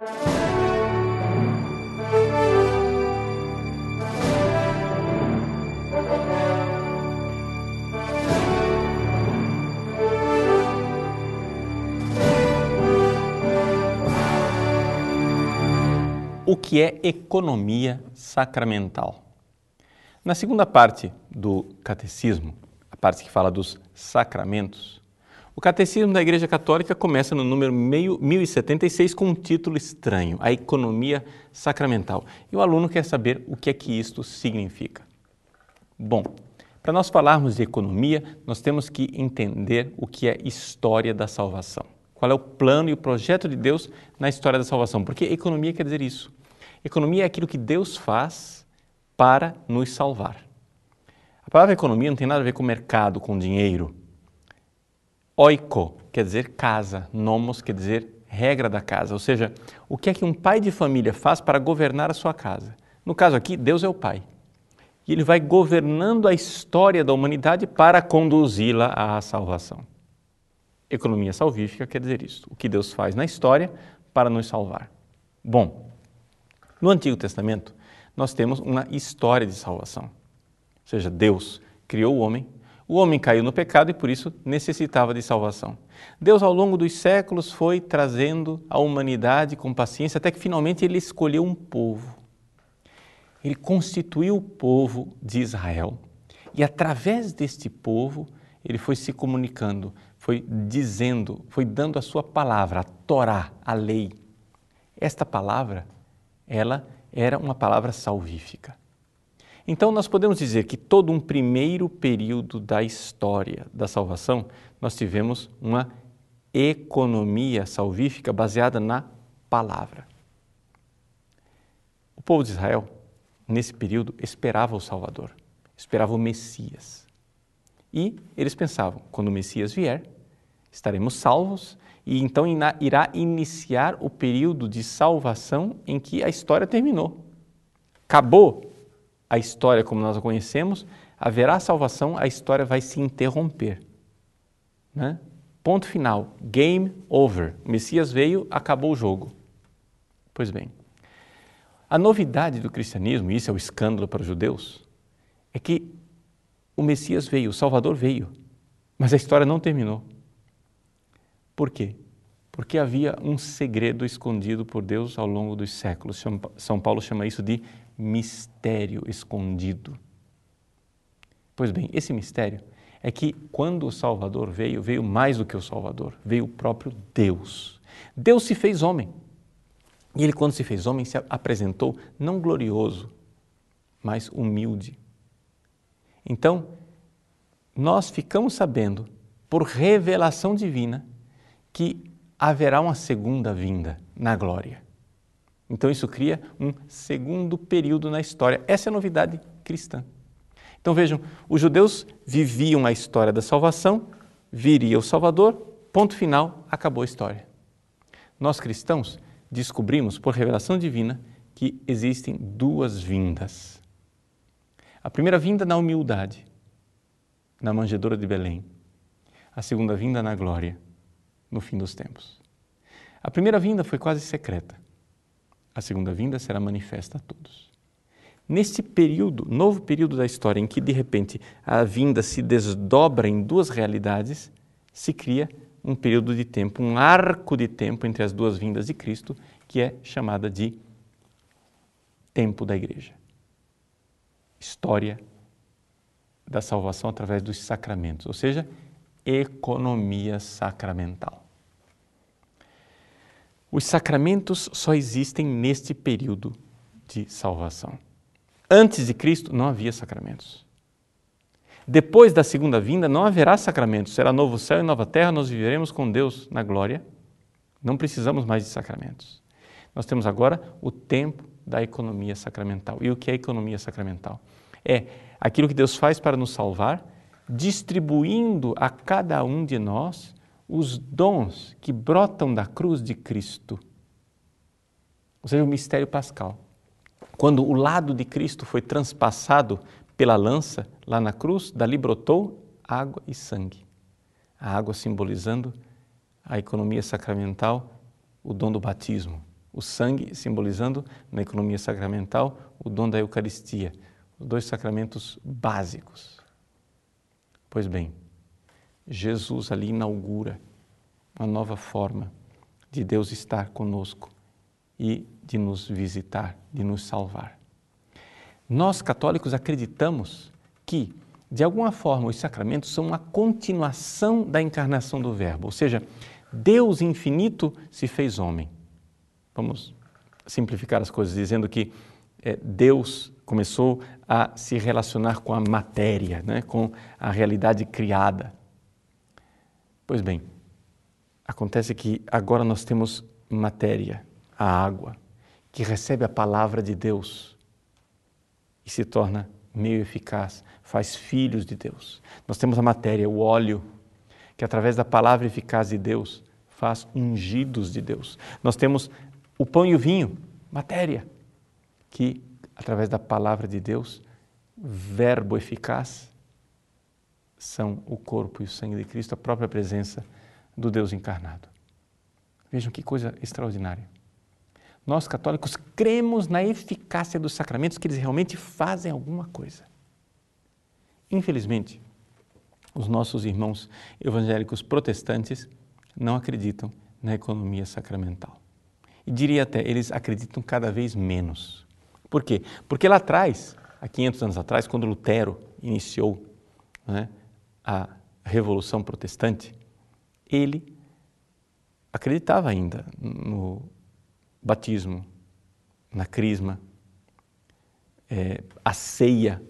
o que é economia sacramental. Na segunda parte do catecismo, a parte que fala dos sacramentos, o catecismo da Igreja Católica começa no número 1076 com um título estranho, a economia sacramental. E o aluno quer saber o que é que isto significa. Bom, para nós falarmos de economia, nós temos que entender o que é história da salvação. Qual é o plano e o projeto de Deus na história da salvação? Porque economia quer dizer isso. Economia é aquilo que Deus faz para nos salvar. A palavra economia não tem nada a ver com mercado, com dinheiro. Oiko quer dizer casa, nomos quer dizer regra da casa, ou seja, o que é que um pai de família faz para governar a sua casa. No caso aqui, Deus é o pai. E ele vai governando a história da humanidade para conduzi-la à salvação. Economia salvífica quer dizer isso, o que Deus faz na história para nos salvar. Bom, no Antigo Testamento, nós temos uma história de salvação. Ou seja, Deus criou o homem, o homem caiu no pecado e por isso necessitava de salvação. Deus, ao longo dos séculos, foi trazendo a humanidade com paciência até que finalmente ele escolheu um povo. Ele constituiu o povo de Israel e, através deste povo, ele foi se comunicando, foi dizendo, foi dando a sua palavra, a Torá, a lei. Esta palavra ela era uma palavra salvífica. Então, nós podemos dizer que todo um primeiro período da história da salvação, nós tivemos uma economia salvífica baseada na palavra. O povo de Israel, nesse período, esperava o Salvador, esperava o Messias. E eles pensavam: quando o Messias vier, estaremos salvos e então irá iniciar o período de salvação em que a história terminou. Acabou a história como nós a conhecemos, haverá salvação, a história vai se interromper. Né? Ponto final, game over. O Messias veio, acabou o jogo. Pois bem, a novidade do cristianismo, e isso é o escândalo para os judeus, é que o Messias veio, o Salvador veio, mas a história não terminou. Por quê? Porque havia um segredo escondido por Deus ao longo dos séculos. São Paulo chama isso de mistério escondido. Pois bem, esse mistério é que quando o Salvador veio, veio mais do que o Salvador, veio o próprio Deus. Deus se fez homem. E ele, quando se fez homem, se apresentou não glorioso, mas humilde. Então, nós ficamos sabendo, por revelação divina, que haverá uma segunda vinda na glória. Então isso cria um segundo período na história. Essa é a novidade cristã. Então vejam, os judeus viviam a história da salvação, viria o Salvador, ponto final, acabou a história. Nós cristãos descobrimos por revelação divina que existem duas vindas. A primeira vinda na humildade, na manjedoura de Belém. A segunda vinda na glória no fim dos tempos. A primeira vinda foi quase secreta. A segunda vinda será manifesta a todos. Neste período, novo período da história, em que de repente a vinda se desdobra em duas realidades, se cria um período de tempo, um arco de tempo entre as duas vindas de Cristo, que é chamada de tempo da igreja. História da salvação através dos sacramentos, ou seja, economia sacramental. Os sacramentos só existem neste período de salvação. Antes de Cristo não havia sacramentos. Depois da segunda vinda não haverá sacramentos, será novo céu e nova terra, nós viveremos com Deus na glória. Não precisamos mais de sacramentos. Nós temos agora o tempo da economia sacramental. E o que é economia sacramental? É aquilo que Deus faz para nos salvar distribuindo a cada um de nós os dons que brotam da cruz de Cristo. Ou seja, o mistério pascal. Quando o lado de Cristo foi transpassado pela lança lá na cruz, dali brotou água e sangue. A água simbolizando a economia sacramental, o dom do batismo, O sangue simbolizando, na economia sacramental, o dom da Eucaristia, os dois sacramentos básicos. Pois bem, Jesus ali inaugura uma nova forma de Deus estar conosco e de nos visitar, de nos salvar. Nós católicos acreditamos que, de alguma forma, os sacramentos são uma continuação da encarnação do Verbo, ou seja, Deus infinito se fez homem. Vamos simplificar as coisas dizendo que é, Deus começou a se relacionar com a matéria, né, com a realidade criada. Pois bem, acontece que agora nós temos matéria, a água, que recebe a palavra de Deus e se torna meio eficaz, faz filhos de Deus. Nós temos a matéria, o óleo, que através da palavra eficaz de Deus faz ungidos de Deus. Nós temos o pão e o vinho, matéria, que através da palavra de Deus, verbo eficaz, são o corpo e o sangue de Cristo, a própria presença do Deus encarnado. Vejam que coisa extraordinária. Nós católicos cremos na eficácia dos sacramentos, que eles realmente fazem alguma coisa. Infelizmente, os nossos irmãos evangélicos protestantes não acreditam na economia sacramental. E diria até, eles acreditam cada vez menos. Por quê? Porque lá atrás, há 500 anos atrás, quando Lutero iniciou né, a Revolução Protestante, ele acreditava ainda no batismo, na crisma, é, a ceia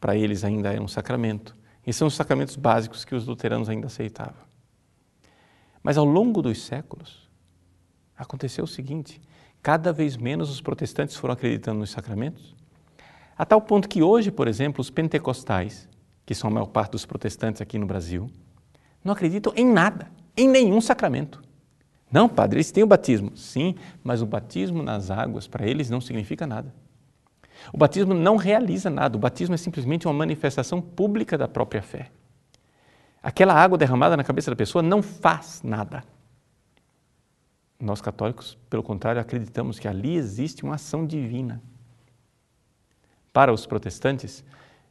para eles ainda é um sacramento. E são os sacramentos básicos que os luteranos ainda aceitavam. Mas ao longo dos séculos, aconteceu o seguinte: cada vez menos os protestantes foram acreditando nos sacramentos, a tal ponto que hoje, por exemplo, os pentecostais, que são a maior parte dos protestantes aqui no Brasil, não acreditam em nada, em nenhum sacramento. Não, padre, eles têm o batismo. Sim, mas o batismo nas águas para eles não significa nada. O batismo não realiza nada, o batismo é simplesmente uma manifestação pública da própria fé. Aquela água derramada na cabeça da pessoa não faz nada. Nós católicos, pelo contrário, acreditamos que ali existe uma ação divina. Para os protestantes,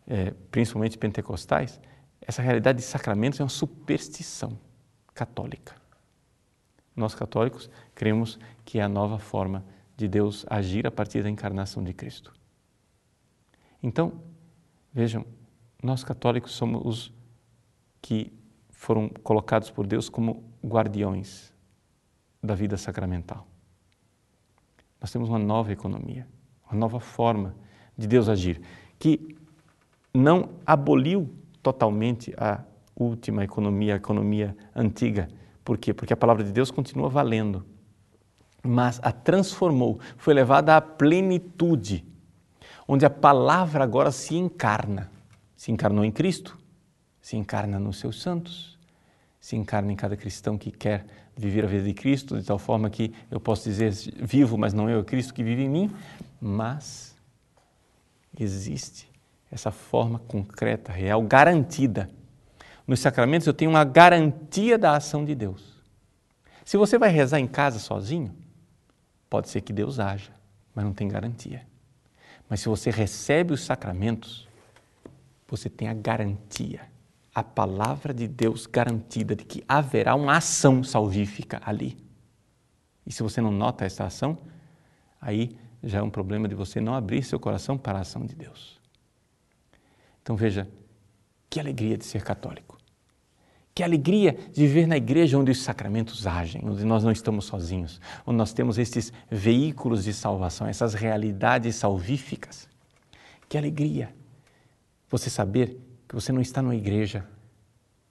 é, principalmente pentecostais, essa realidade de sacramentos é uma superstição católica. Nós católicos cremos que é a nova forma de Deus agir a partir da encarnação de Cristo. Então, vejam, nós católicos somos os que foram colocados por Deus como guardiões da vida sacramental. Nós temos uma nova economia, uma nova forma de Deus agir, que não aboliu totalmente a última economia, a economia antiga. Por quê? Porque a palavra de Deus continua valendo, mas a transformou, foi levada à plenitude, onde a palavra agora se encarna. Se encarnou em Cristo, se encarna nos seus santos, se encarna em cada cristão que quer viver a vida de Cristo, de tal forma que eu posso dizer vivo, mas não eu, é Cristo que vive em mim, mas existe essa forma concreta, real, garantida. Nos sacramentos eu tenho uma garantia da ação de Deus. Se você vai rezar em casa sozinho, pode ser que Deus haja, mas não tem garantia. Mas se você recebe os sacramentos, você tem a garantia a palavra de Deus garantida de que haverá uma ação salvífica ali. E se você não nota essa ação, aí já é um problema de você não abrir seu coração para a ação de Deus. Então veja, que alegria de ser católico. Que alegria de viver na igreja onde os sacramentos agem, onde nós não estamos sozinhos, onde nós temos estes veículos de salvação, essas realidades salvíficas. Que alegria você saber que você não está numa igreja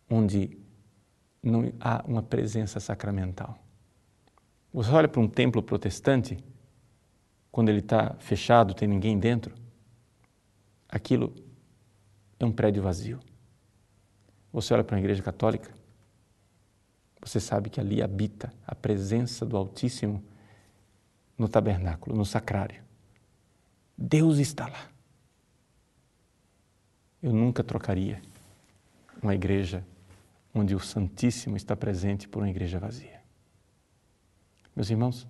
onde não há uma presença sacramental. Você olha para um templo protestante, quando ele está fechado, tem ninguém dentro, aquilo é um prédio vazio. Você olha para uma igreja católica, você sabe que ali habita a presença do Altíssimo no tabernáculo, no sacrário. Deus está lá. Eu nunca trocaria uma igreja onde o Santíssimo está presente por uma igreja vazia. Meus irmãos,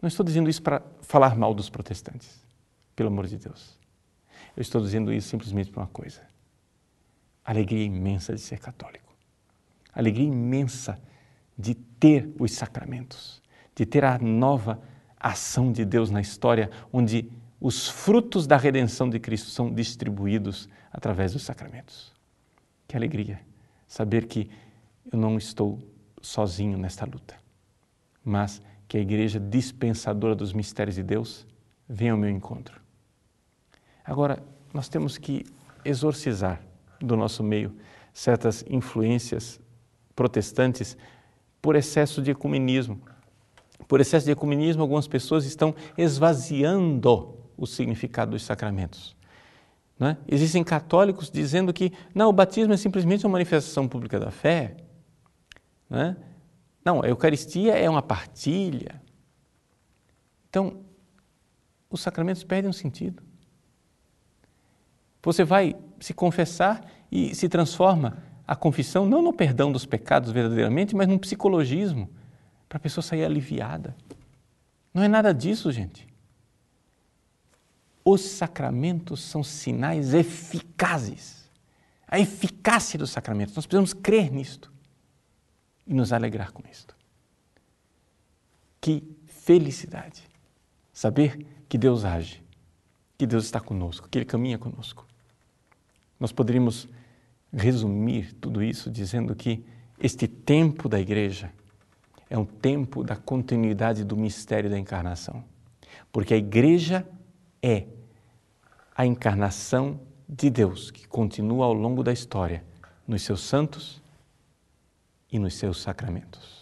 Não estou dizendo isso para falar mal dos protestantes, pelo amor de Deus. Eu estou dizendo isso simplesmente por uma coisa: alegria imensa de ser católico, alegria imensa de ter os sacramentos, de ter a nova ação de Deus na história, onde os frutos da redenção de Cristo são distribuídos através dos sacramentos. Que alegria saber que eu não estou sozinho nesta luta, mas que a igreja dispensadora dos mistérios de Deus venha ao meu encontro. Agora, nós temos que exorcizar do nosso meio certas influências protestantes por excesso de ecumenismo. Por excesso de ecumenismo, algumas pessoas estão esvaziando o significado dos sacramentos. É? Existem católicos dizendo que não, o batismo é simplesmente uma manifestação pública da fé. Não, é? não a Eucaristia é uma partilha. Então, os sacramentos perdem o sentido. Você vai se confessar e se transforma a confissão não no perdão dos pecados verdadeiramente, mas num psicologismo para a pessoa sair aliviada. Não é nada disso, gente. Os sacramentos são sinais eficazes. A eficácia dos sacramentos. Nós precisamos crer nisto e nos alegrar com isto. Que felicidade saber que Deus age, que Deus está conosco, que Ele caminha conosco. Nós poderíamos resumir tudo isso dizendo que este tempo da igreja é um tempo da continuidade do mistério da encarnação. Porque a igreja é a encarnação de Deus que continua ao longo da história nos seus santos e nos seus sacramentos.